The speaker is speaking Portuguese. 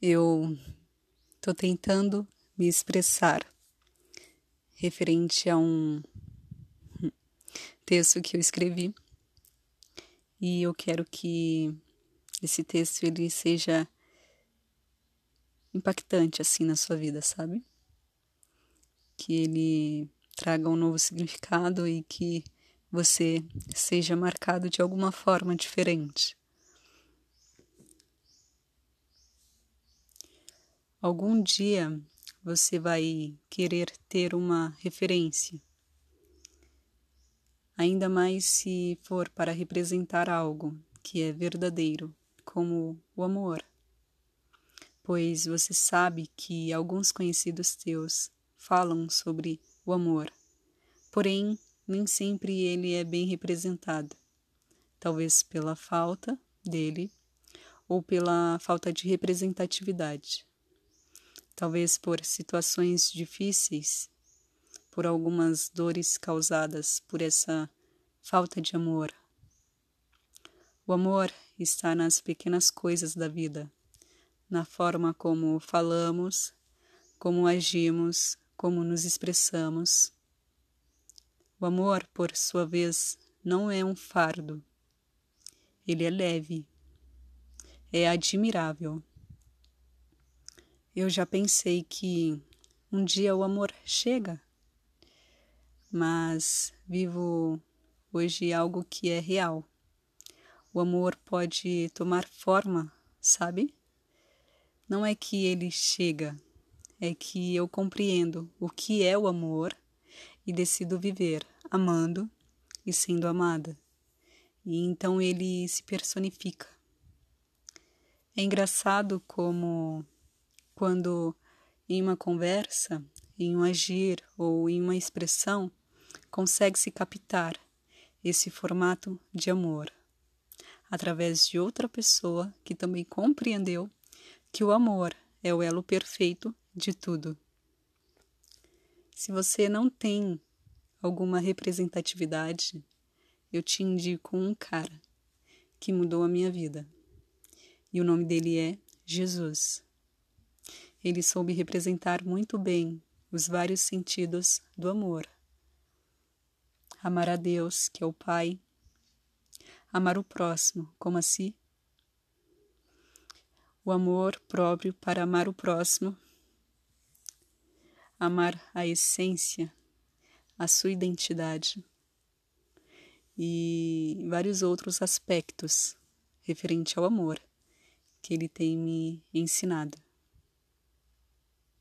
eu estou tentando me expressar referente a um texto que eu escrevi e eu quero que esse texto ele seja impactante assim na sua vida, sabe? Que ele traga um novo significado e que você seja marcado de alguma forma diferente. Algum dia você vai querer ter uma referência, ainda mais se for para representar algo que é verdadeiro, como o amor. Pois você sabe que alguns conhecidos teus falam sobre o amor, porém nem sempre ele é bem representado, talvez pela falta dele ou pela falta de representatividade. Talvez por situações difíceis, por algumas dores causadas por essa falta de amor. O amor está nas pequenas coisas da vida, na forma como falamos, como agimos, como nos expressamos o amor, por sua vez, não é um fardo. Ele é leve. É admirável. Eu já pensei que um dia o amor chega, mas vivo hoje algo que é real. O amor pode tomar forma, sabe? Não é que ele chega, é que eu compreendo o que é o amor e decido viver amando e sendo amada. E então ele se personifica. É engraçado como quando em uma conversa, em um agir ou em uma expressão consegue-se captar esse formato de amor através de outra pessoa que também compreendeu que o amor é o elo perfeito de tudo. Se você não tem alguma representatividade, eu te indico um cara que mudou a minha vida. E o nome dele é Jesus. Ele soube representar muito bem os vários sentidos do amor. Amar a Deus, que é o Pai, amar o próximo como a si, o amor próprio para amar o próximo amar a essência, a sua identidade e vários outros aspectos referente ao amor que ele tem me ensinado.